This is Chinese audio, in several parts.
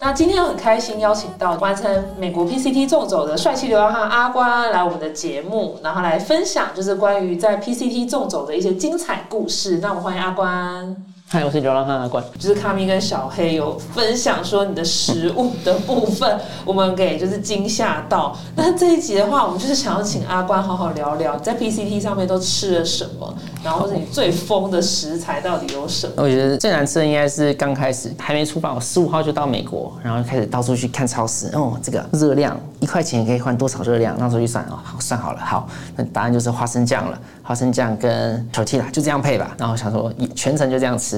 那今天很开心邀请到完成美国 PCT 纵走的帅气流浪汉阿关来我们的节目，然后来分享就是关于在 PCT 纵走的一些精彩故事。那我们欢迎阿关。嗨，我是流浪汉阿关。就是卡米跟小黑有分享说你的食物的部分，我们给就是惊吓到。那这一集的话，我们就是想要请阿关好好聊聊在 PCT 上面都吃了什么，然后或者你最疯的食材到底有什么？我觉得最难吃的应该是刚开始还没出发，我十五号就到美国，然后就开始到处去看超市。哦，这个热量一块钱可以换多少热量？那时候去算哦，好算好了，好，那答案就是花生酱了。花生酱跟 t o r t i l a 就这样配吧。然后想说全程就这样吃，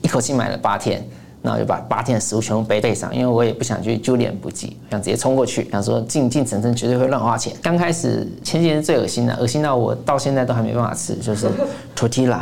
一口气买了八天，然后就把八天的食物全部背背上，因为我也不想去揪脸不济，想直接冲过去，想说进进城城绝对会乱花钱。刚开始前几天最恶心的，恶心到我到现在都还没办法吃，就是 tortilla，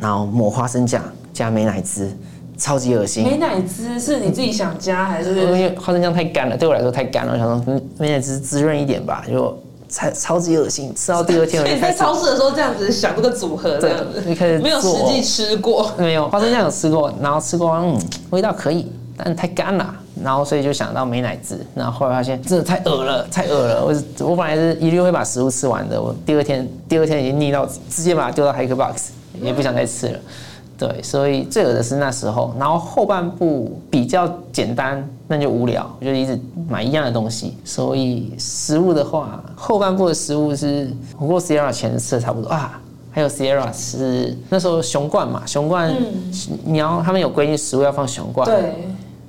然后抹花生酱加美乃滋，超级恶心。美奶滋是你自己想加还是？因为花生酱太干了，对我来说太干了，我想说嗯美奶滋滋润一点吧，就。超超级恶心，吃到第二天 我就在超市的时候这样子想这个组合这样子，你开始没有实际吃过，没有花生酱有吃过，然后吃过，嗯，味道可以，但太干了，然后所以就想到美乃滋，然后后来发现真的太恶了，太恶了，我我本来是一律会把食物吃完的，我第二天第二天已经腻到直接把它丢到 Hack Box，也不想再吃了。对，所以最恶的是那时候，然后后半部比较简单，那就无聊，就一直买一样的东西。所以食物的话，后半部的食物是不过 Sierra 前吃的差不多啊，还有 Sierra 是那时候熊罐嘛，熊罐你要他们有规定食物要放熊罐，对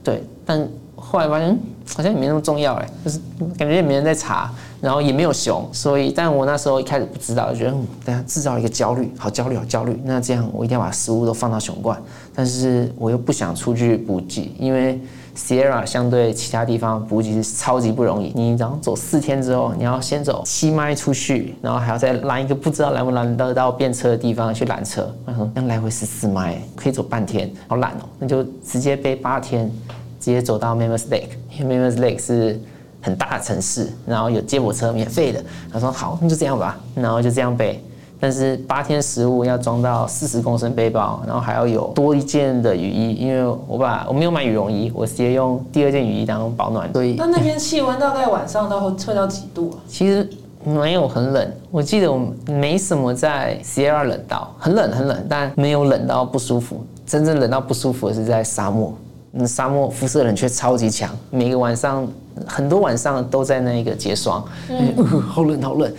对，但后来发现好像也没那么重要哎，就是感觉也没人在查。然后也没有熊，所以，但我那时候一开始不知道，觉得嗯，等下制造一个焦虑，好焦虑，好焦虑。那这样我一定要把食物都放到熊罐，但是我又不想出去补给，因为 Sierra 相对其他地方补给是超级不容易。你然后走四天之后，你要先走七迈出去，然后还要再拦一个不知道拦不拦得到便车的地方去拦车。我说那来回十四迈，可以走半天，好懒哦。那就直接背八天，直接走到 Mammoth Lake，因为 Mammoth Lake 是。很大的城市，然后有接驳车免费的。他说好，那就这样吧，然后就这样背。但是八天食物要装到四十公升背包，然后还要有多一件的雨衣，因为我把我没有买羽绒衣，我直接用第二件雨衣当保暖。所以那那边气温大概晚上到会测到几度啊？其实没有很冷，我记得我没什么在 Sierra 冷到很冷很冷，但没有冷到不舒服。真正冷到不舒服的是在沙漠。那沙漠辐射冷却超级强，每个晚上很多晚上都在那个结霜，嗯，好冷好冷。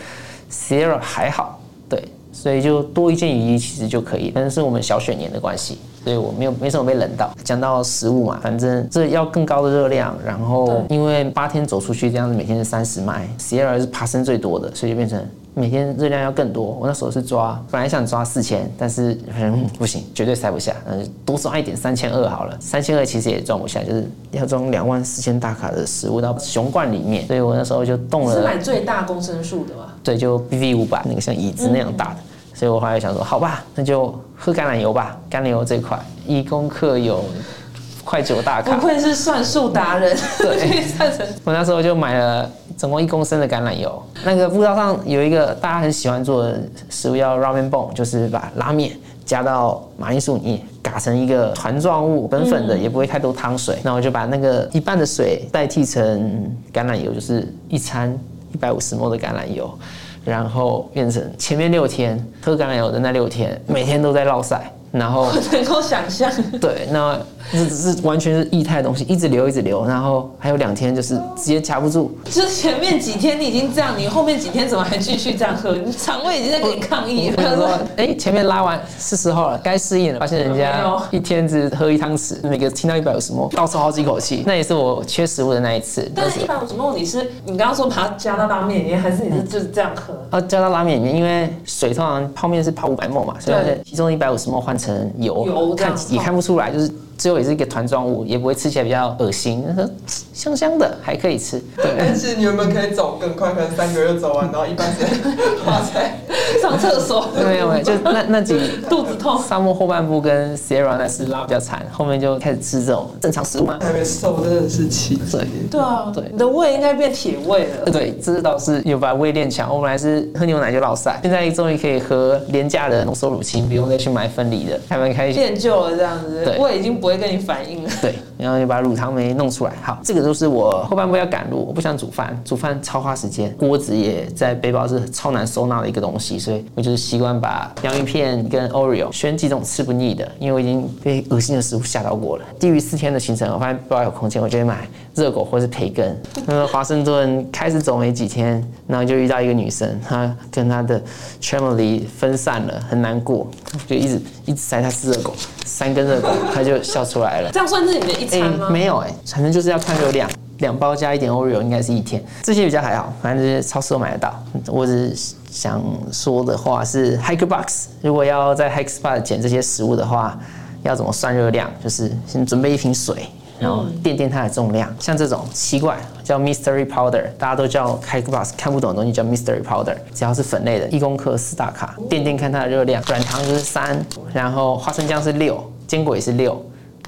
Sierra 还好，对，所以就多一件雨衣其实就可以。但是我们小雪年的关系，所以我没有没什么被冷到。讲到食物嘛，反正这要更高的热量，然后因为八天走出去这样子，每天是三十迈，Sierra 是爬升最多的，所以就变成。每天热量要更多，我那时候是抓，本来想抓四千，但是嗯不行，绝对塞不下，嗯多抓一点三千二好了，三千二其实也装不下，就是要装两万四千大卡的食物到熊罐里面，所以我那时候就动了。是买最大公升数的吗？对，就 BV 五百那个像椅子那样大的，所以我后来想说，好吧，那就喝橄榄油吧，橄榄油这块一公克有。快九大卡，不愧是算术达人。对，我那时候就买了总共一公升的橄榄油。那个步道上有一个大家很喜欢做的食物叫 ramen bone，就是把拉面加到马铃薯泥，打成一个团状物，粉粉的，也不会太多汤水。那我就把那个一半的水代替成橄榄油，就是一餐一百五十毫的橄榄油，然后变成前面六天喝橄榄油的那六天，每天都在绕晒。然后能够想象，对，那是是完全是液态的东西，一直流一直流，然后还有两天就是直接卡不住。就前面几天你已经这样，你后面几天怎么还继续这样喝？你肠胃已经在跟你抗议了。他说：“哎，前面拉完是时候了，该适应了。”发现人家一天只喝一汤匙，每个听到一百五十沫，倒抽好几口气。那也是我缺食物的那一次。但是一百五十沫，你是你刚刚说把它加到拉面里面，还是你是就是这样喝？啊，加到拉面里面，因为水通常泡面是泡五百沫嘛，所以其中一百五十沫换。成油看也看不出来，就是最后也是一个团状物，也不会吃起来比较恶心，香香的还可以吃。对，但是你有没有可以走更快？可能三个月走完，然后一般时间花在上 上厕所，没有没有，就那那几 肚子痛。沙漠后半部跟 Sierra 那是拉比较惨，后面就开始吃这种正常食物嘛。还没瘦真的是奇迹。对对啊，对你的胃应该变铁胃了。对，这倒是有把胃练强。我本来是喝牛奶就老塞，现在终于可以喝廉价的浓缩乳清，不用再去买分离的，还蛮开心。练就了这样子对，胃已经不会跟你反应了。对，然后就把乳糖酶弄出来。好，这个都是我后半部要赶路，我不想煮饭，煮饭超花时间，锅子也在背包是超难收纳的一个东西，所以我就是习惯把洋芋片跟 Oreo 选几种吃不腻的，因为我已经被恶心的食物吓到过了。低于四天的行程，我发现不知道有空间，我就会买热狗或是培根。那个华盛顿开始走没几天，然后就遇到一个女生，她跟她的 family 分散了，很难过，就一直一直塞她吃热狗，三根热狗，她就笑出来了。这样算是你的一、餐吗？没有哎、反正就是要看热量，两包加一点 Oreo 应该是一天，这些比较还好，反正这些超市都买得到。我只是想说的话是 Hiker Box，如果要在 Hike Spot 捡这些食物的话，要怎么算热量？就是先准备一瓶水。然后垫垫它的重量，像这种奇怪叫 Mystery Powder，大家都叫 Hike Box，看不懂的东西叫 Mystery Powder，只要是粉类的，一公克四大卡，垫垫看它的热量，软糖就是三，然后花生酱是六，坚果也是六，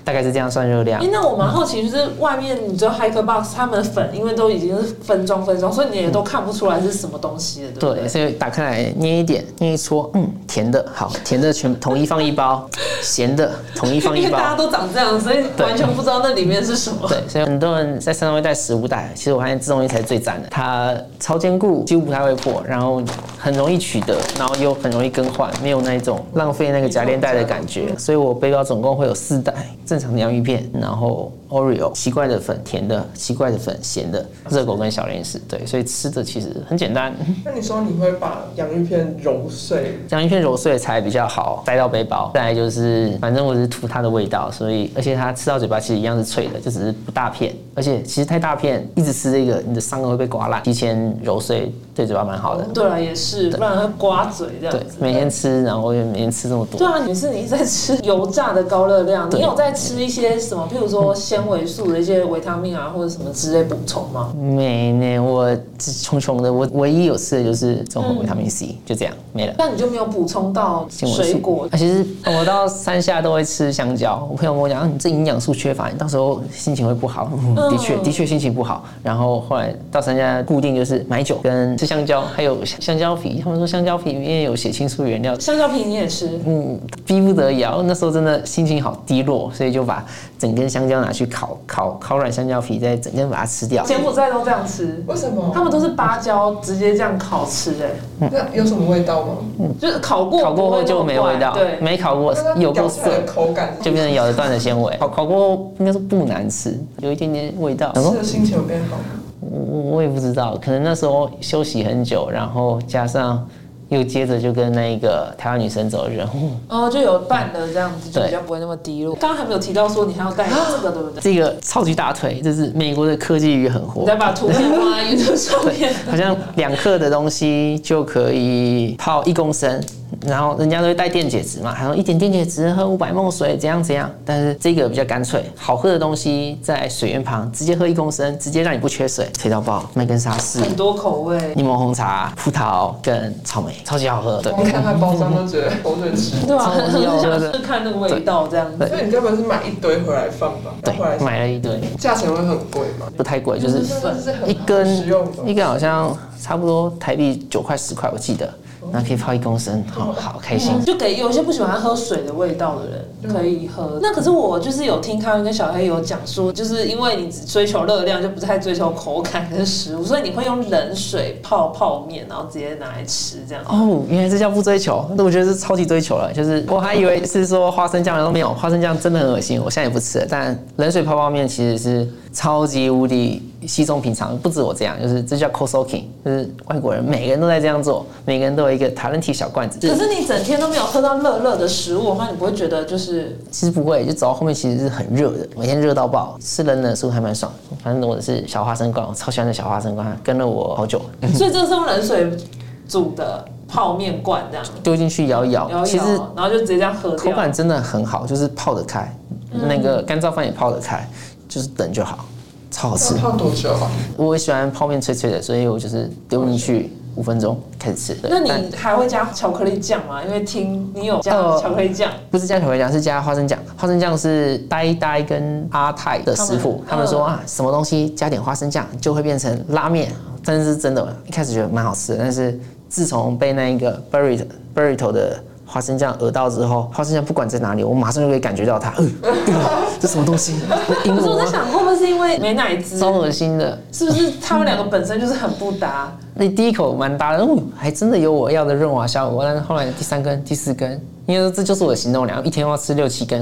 大概是这样算热量哎、。那我蛮好奇，就是外面你知道 Hiker Box 他们的粉，因为都已经是分装分装，所以你也都看不出来是什么东西了，对不对？对，所以打开来捏一点，捏一撮，嗯，甜的好，甜的全统一放一包，咸的统一放一包。因为大家都长这样，所以完全不知道那里面是什么。对，所以很多人在山上会带食物袋，其实我发现这东西才是最赞的，它超坚固，几乎不太会破，然后很容易取得，然后又很容易更换，没有那一种浪费那个夹链袋的感觉。所以我背包总共会有四袋，正常的洋芋片，然后 Oreo 奇怪的粉，甜的，奇怪的粉，咸的，热狗跟小零食。对，所以吃的其实很简单。那你说你会把洋芋片揉碎？洋芋片揉碎才比较好塞到背包。再来就是，反正我只是图它的味道，所以而且它吃到嘴巴其实一样是脆的，就只是不大片。而且其实太大片，一直吃这个，你的伤口会被刮烂。提前揉碎对嘴巴蛮好的。对啊，也是，不然会刮嘴这样对。，每天吃，然后又每天吃这么多。对啊，你是你在吃油炸的高热量，对你有在吃一些什么，譬如说 纤维素的一些维他命啊，或者什么之类补充吗？没呢，我只穷穷的，我唯一有吃的就是综合维他命 C，、就这样没了。那你就没有补充到水果啊，其实我到山下都会吃香蕉。我朋友跟我讲，啊你这营养素缺乏，你到时候心情会不好。嗯 的确，的确心情不好。然后后来到山下固定就是买酒跟吃香蕉，还有香蕉皮。他们说香蕉皮里面有血清素原料，香蕉皮你也吃？嗯，逼不得已啊。那时候真的心情好低落，所以就把整根香蕉拿去烤，烤烤软香蕉皮，再整根把它吃掉。柬埔寨都这样吃，为什么？他们都是芭蕉直接这样烤吃、哎，那有什么味道吗？嗯就是烤过烤过后就没味道，对，没烤过有够涩咬起来。的口感，就变成咬得断的纤维。烤烤过后应该是不难吃，有一点点味道。吃的心情有变好吗？我我也不知道，可能那时候休息很久，然后加上又接着就跟那个台湾女生走，人 物哦，就有伴的这样子，就比较不会那么低落。刚刚还没有提到说你还要带这个，对不对？这个超级大腿，这是美国的科技鱼很火你再。把图片放在 YouTube 上面。好像两克的东西就可以泡一公升，然后人家都会带电解质嘛，还有一点电解质喝五百梦水怎样怎样，但是这个比较干脆，好喝的东西在水源旁直接喝一公升，直接让你不缺水，推到爆，麦根沙士。很多口味，柠檬红茶、葡萄跟草莓，超级好喝。对，光看它包装都觉得口水吃。对吧？超很有想看那个味道这样子。所以你根本是买一堆回来放吧？对买了一堆，价钱会很贵吗？不太贵，就是一根一根好像差不多台币九块十块，我记得，然后可以泡一公升，好好开心。就给有些不喜欢喝水的味道的人可以喝。那可是我就是有听康跟小黑有讲说，就是因为你只追求热量，就不太追求口感跟食物，所以你会用冷水泡泡面，然后直接拿来吃这样。哦，原来这叫不追求，那我觉得是超级追求了。就是我还以为是说花生酱，都没有，花生酱真的很恶心，我现在也不吃了。但冷水泡泡面其实是超级无敌稀松平常，不止我这样，就是这叫 cold soaking，就是外国人每个人都在这样做，每个人都有一个塔伦提小罐子。可是你整天都没有喝到热热的食物的话，你不会觉得就是其实不会，就走到后面其实是很热的，每天热到爆，吃冷冷的食物还蛮爽。反正我的是小花生罐，我超喜欢的小花生罐，跟了我好久，所以这是用冷水煮的泡面罐这样，丢进去摇一摇，其实，然后就直接这样喝。口感真的很好，就是泡得开，那个干燥饭也泡得开，就是等就好，超好吃。泡多久啊？我喜欢泡面脆脆的，所以我就是丢进去五分钟开始吃。那你还会加巧克力酱吗？因为听你有加呃巧克力酱，不是加巧克力酱，是加花生酱。花生酱是呆呆跟阿泰的师傅，他他们说啊，什么东西加点花生酱就会变成拉面，真是真的。一开始觉得蛮好吃的，但是自从被那一个 burrito burrito 的花生酱讹到之后，花生酱不管在哪里，我马上就可以感觉到它，呃，呃 这什么东西？那阴我吗？可是我在想，会不会是因为美乃滋？超恶心的。是不是他们两个本身就是很不搭？那第一口蛮搭的，哦，还真的有我要的润滑效果。但是后来第三根、第四根，因为这就是我的行动量，一天要吃六七根，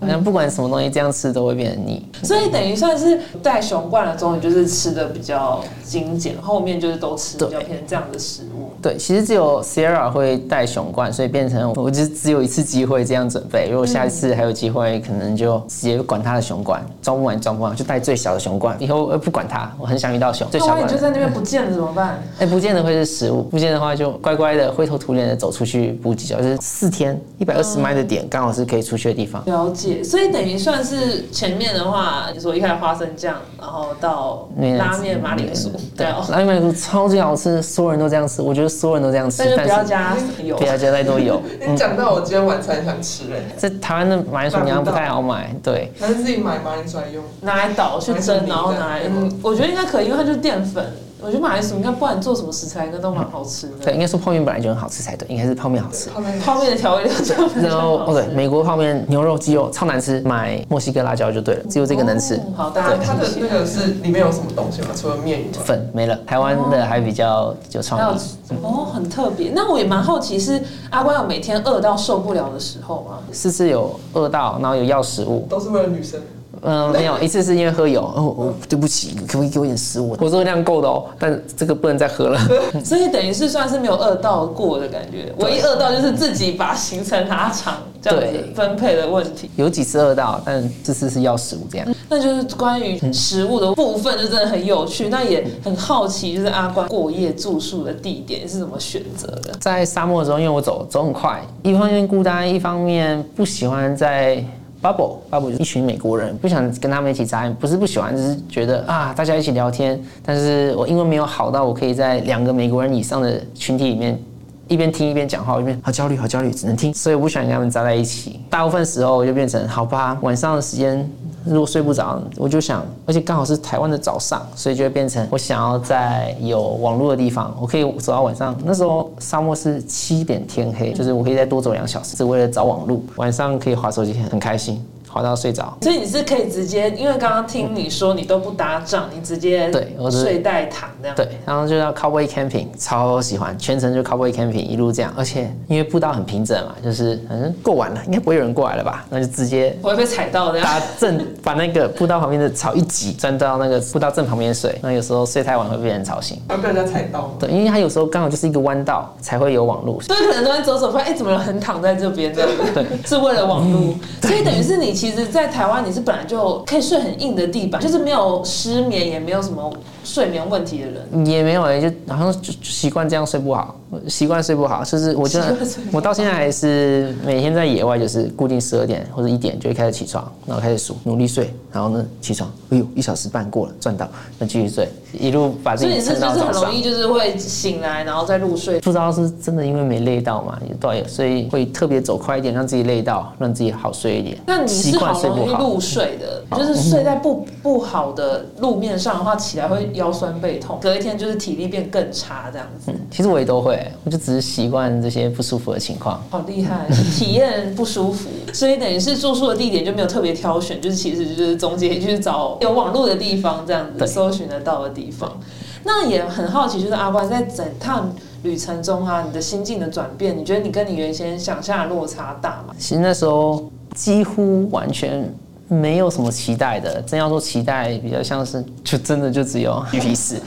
呃，不管什么东西这样吃都会变得腻。所以等于算是带熊惯了之后，你就是吃的比较精简，后面就是都吃比较偏这样的食物。对，其实只有 Sierra 会带熊冠，所以变成我就只有一次机会这样准备。如果下一次还有机会，可能就直接管他的熊冠，装不完装不完，就带最小的熊罐。以后呃不管它，我很想遇到熊，最那万一小冠的。你就在那边不见了怎么办？哎、不见的会是食物，不见的话就乖乖的灰头土脸的走出去补几脚，就是四天一百二十迈的点，刚好是可以出去的地方。了解，所以等于算是前面的话，你说一开始花生酱，然后到拉面马铃薯，对拉面马铃薯超级好吃，所有人都这样吃，我觉得所有人都这样吃但，是不要加油不。要加太多油。你讲到我今天晚餐想吃哎，在台湾的马铃薯你好像不太好买，对。还是自己买马铃薯来用。拿来捣去蒸，然后拿来，嗯，我觉得应该可以，因为它就是淀粉。我觉得马铃薯，你看，不管你做什么食材，应该都蛮好吃的对，的。应该说泡面本来就很好吃才对，应该是泡面好吃。泡 面泡面的调味料就 然后哦对。美国泡面牛肉、鸡肉超难吃，买墨西哥辣椒就对了，只有这个能吃。哦好，大家它它的记起那个是里面有什么东西吗？除了面以外，粉没了，台湾的还比较有还有创意。哦，很特别。那我也蛮好奇，是阿关有每天饿到受不了的时候吗？是是有饿到，然后有要食物，都是为了女生。嗯，没有，一次是因为喝油，哦哦，对不起，可不可以给我一点食物？我热量够的哦，但这个不能再喝了。所以等于是算是没有饿到过的感觉，唯一饿到就是自己把行程拉长这样子对分配的问题。有几次饿到，但这次是要食物这样。那就是关于食物的部分，就真的很有趣。那也很好奇，就是阿关过夜住宿的地点是怎么选择的？在沙漠的时候，因为我走走很快，一方面孤单，一方面不喜欢在 bubble bubble 就是一群美国人，不想跟他们一起扎，不是不喜欢，只是觉得啊，大家一起聊天，但是我英文没有好到我可以在两个美国人以上的群体里面。一边听一边讲话，一边好焦虑，好焦虑，只能听，所以我不喜欢跟他们扎在一起。大部分时候我就变成好吧，晚上的时间如果睡不着，我就想，而且刚好是台湾的早上，所以就会变成我想要在有网络的地方，我可以走到晚上。那时候沙漠是七点天黑，就是我可以再多走两小时，是为了找网络，晚上可以划手机，很开心，划到睡着。所以你是可以直接，因为刚刚听你说你都不搭帐，你直接对睡袋躺这样。对，然后就叫 cowboy camping，超喜欢，全程就 cowboy camping 一路这样，而且因为步道很平整嘛，就是反正过完了，应该不会有人过来了吧？那就直接我会被踩到的呀。打正把那个步道旁边的草一挤，钻到那个步道正旁边睡。那有时候睡太晚会被人吵醒。要被人家踩到吗？对，因为他有时候刚好就是一个弯道才会有网路。所以可能都在走走，发现哎，怎么有人躺在这边这样子？是为了网络，所以等于是你其实，在台湾你是本来就可以睡很硬的地板，就是没有失眠，也没有什么睡眠问题的人。也没有哎、就好像就就习惯这样睡不好，习惯睡不好，就是我觉得习惯睡不好我到现在还是每天在野外，就是固定十二点或者一点就会开始起床，然后开始数，努力睡，然后呢起床，哎呦一小时半过了，赚到，那继续睡，一路把自所以己撑你是就是。很容易就是会醒来，然后再入睡。不知道是真的因为没累到嘛，也对，所以会特别走快一点，让自己累到，让自己好睡一点。那你习是好，容易入睡的，就是睡在不不好的路面上的话，起来会腰酸背痛，隔一天就是体力变更差这样子。其实我也都会，我就只是习惯这些不舒服的情况。好厉害，体验不舒服，所以等于是住宿的地点就没有特别挑选，就是其实就是总结就是找有网络的地方，这样子搜寻得到的地方。那也很好奇，就是阿关在整趟旅程中啊，你的心境的转变，你觉得你跟你原先想象的落差大吗？其实那时候几乎完全没有什么期待的，真要说期待，比较像是就真的就只有鱼皮四。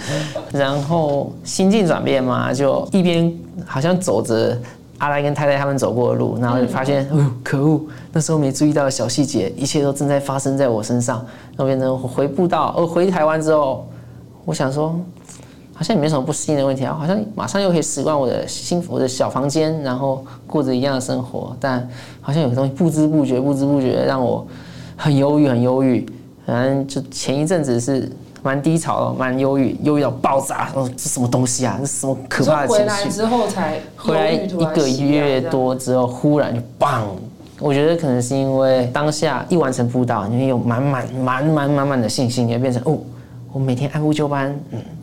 然后心境转变嘛，就一边好像走着。阿来跟太太他们走过的路，然后就发现，哎呦，可恶！那时候没注意到的小细节，一切都正在发生在我身上。然后变成回步到，呃，回台湾之后，我想说，好像也没什么不适应的问题啊，好像马上又可以习惯我的新我的小房间，然后过着一样的生活，但好像有个东西不知不觉不知不觉让我很忧郁，很忧郁。反正就前一阵子是蛮低潮的，蛮忧郁，忧郁到爆炸。哦，这什么东西啊？这什么可你说怕的回来情绪？之后才回来一个月多之后，忽然就棒！我觉得可能是因为当下一完成辅导，你有满满满满满满的信心，你会变成哦，我每天按部就班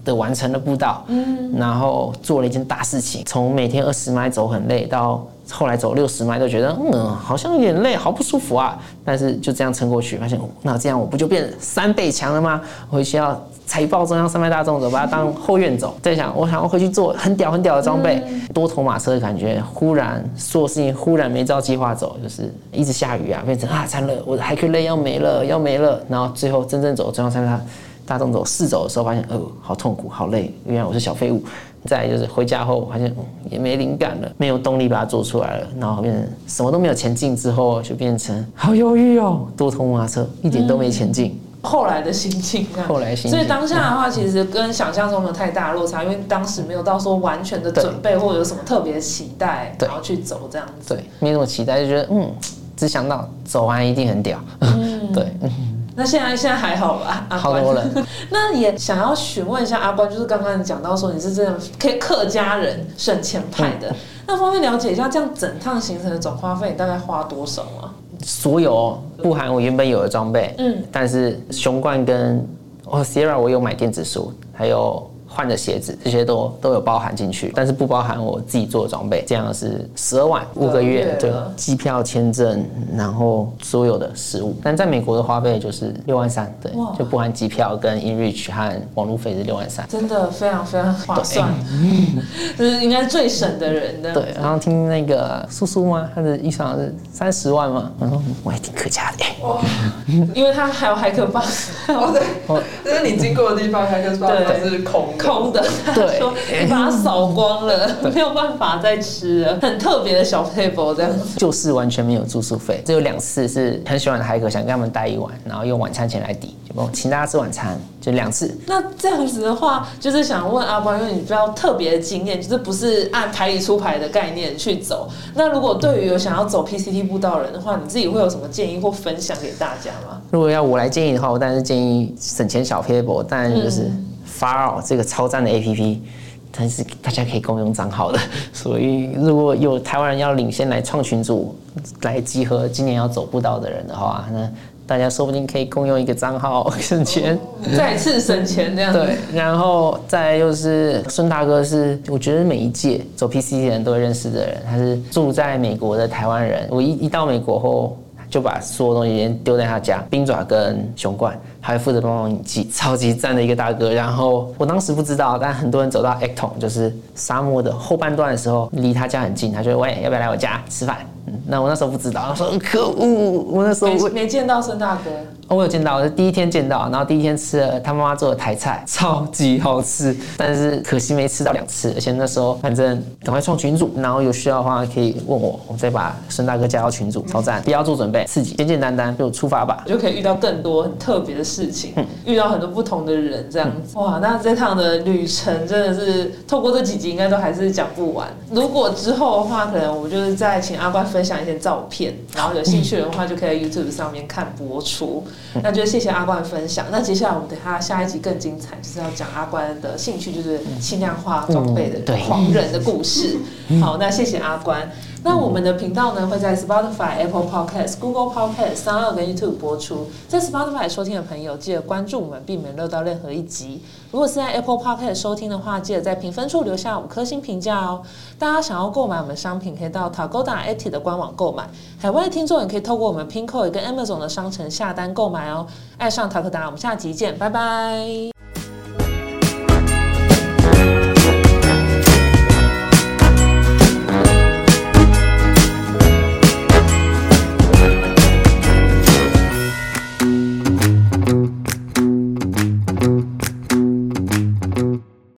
的完成了步道，嗯，然后做了一件大事情，从每天二十迈走很累，到后来走六十迈都觉得嗯好像有点累，好不舒服啊，但是就这样撑过去，发现哦那这样我不就变三倍强了吗？回去要财报中央三百大众走，把它当后院走。在想，我想要回去做很屌很屌的装备，多头马车的感觉。忽然所有事情忽然没照计划走，就是一直下雨啊，变成啊惨了，我的海克累要没了要没了。然后最后真正走中央三百大大众走试走的时候，发现呃好痛苦好累，原来我是小废物。再就是回家后发现、嗯也没灵感了，没有动力把它做出来了，然后变成什么都没有前进之后，就变成好忧郁哦，多头马车一点都没前进。后来的心境这样，后来心境所以当下的话，其实跟想象中没有太大落差，因为当时没有到说完全的准备或者有什么特别的期待，然后去走这样子。对，没什么期待，就觉得嗯，只想到走完一定很屌。对，嗯那现在现在还好吧？好多了。那也想要询问一下阿关，就是刚刚你讲到说你是这样可以客家人省钱派嗯的，那方便了解一下，这样整趟行程的总花费大概花多少吗？所有不含我原本有的装备，嗯嗯，但是熊冠跟哦 Sierra 我有买电子书，还有换的鞋子，这些都都有包含进去，但是不包含我自己做的装备，这样是十二万五个月，对个月了，机票、签证，然后所有的食物。但在美国的花费就是六万三，对，就不含机票跟 InReach 和网路费是六万三。真的非常非常划算，就 是应该是最省的人的。对，然后听那个叔叔吗？他的预算是三十万嘛，我说我也挺客家的、欸，哇，因为他还有海可巴哦对，就是你经过的地方，还跟说对它是空的，空的，他对说你把它扫光了，没有办法再吃了，很特别的小 table 这样子。就是完全没有住宿费，只有两次是很喜欢的海哥想跟他们待一晚，然后用晚餐钱来抵，就帮我请大家吃晚餐，就两次。那这样子的话，就是想问阿关，因为你比较特别的经验，就是不是按牌理出牌的概念去走。那如果对于有想要走 PCT 步道的人的话，你自己会有什么建议或分享给大家吗？如果要我来建议的话，我当然是建议省钱小当然就是嗯 Faro 这个超赞的 APP。但是大家可以共用账号的，所以如果有台湾人要领先来创群组，来集合今年要走步道的人的话，那大家说不定可以共用一个账号 省钱。再次省钱这样子。对，然后再来就是孙大哥是，我觉得每一届走 PC 的人都会认识的人，他是住在美国的台湾人。我一一到美国后，就把所有东西先丢在他家，冰爪跟熊罐，还负责帮忙引寄，超级赞的一个大哥。然后我当时不知道，但很多人走到 Acton 就是沙漠的后半段的时候，离他家很近，他就说喂，要不要来我家吃饭？嗯，那我那时候不知道，我说可恶，我那时候没没见到孙大哥，哦，我有见到，我是第一天见到，然后第一天吃了他妈妈做的台菜，超级好吃，但是可惜没吃到两次，而且那时候反正赶快创群主，然后有需要的话可以问我，我再把孙大哥加到群主，超赞，不要做准备，刺激，简简单单就出发吧。就可以遇到更多很特别的事情，嗯遇到很多不同的人，这样子。哇，那这趟的旅程真的是透过这几集应该都还是讲不完。如果之后的话，可能我们就是再请阿关分享一些照片，然后有兴趣的话就可以在 YouTube 上面看播出。嗯那就谢谢阿关的分享。那接下来我们等下下一集更精彩，就是要讲阿关的兴趣，就是轻量化装备的狂人的故事。好，那谢谢阿关。那我们的频道呢会在 Spotify、Apple Podcast、Google Podcast、u n 跟 YouTube 播出。在 Spotify 收听的朋友，记得关注我们，避免漏到任何一集。如果是在 Apple Podcast 收听的话，记得在评分处留下五颗星评价哦。大家想要购买我们商品，可以到 Tagoda AT 的官网购买。海外的听众也可以透过我们 Pinkoi 跟 Amazon 的商城下单购买哦。爱上塔克达，我们下集见，拜拜。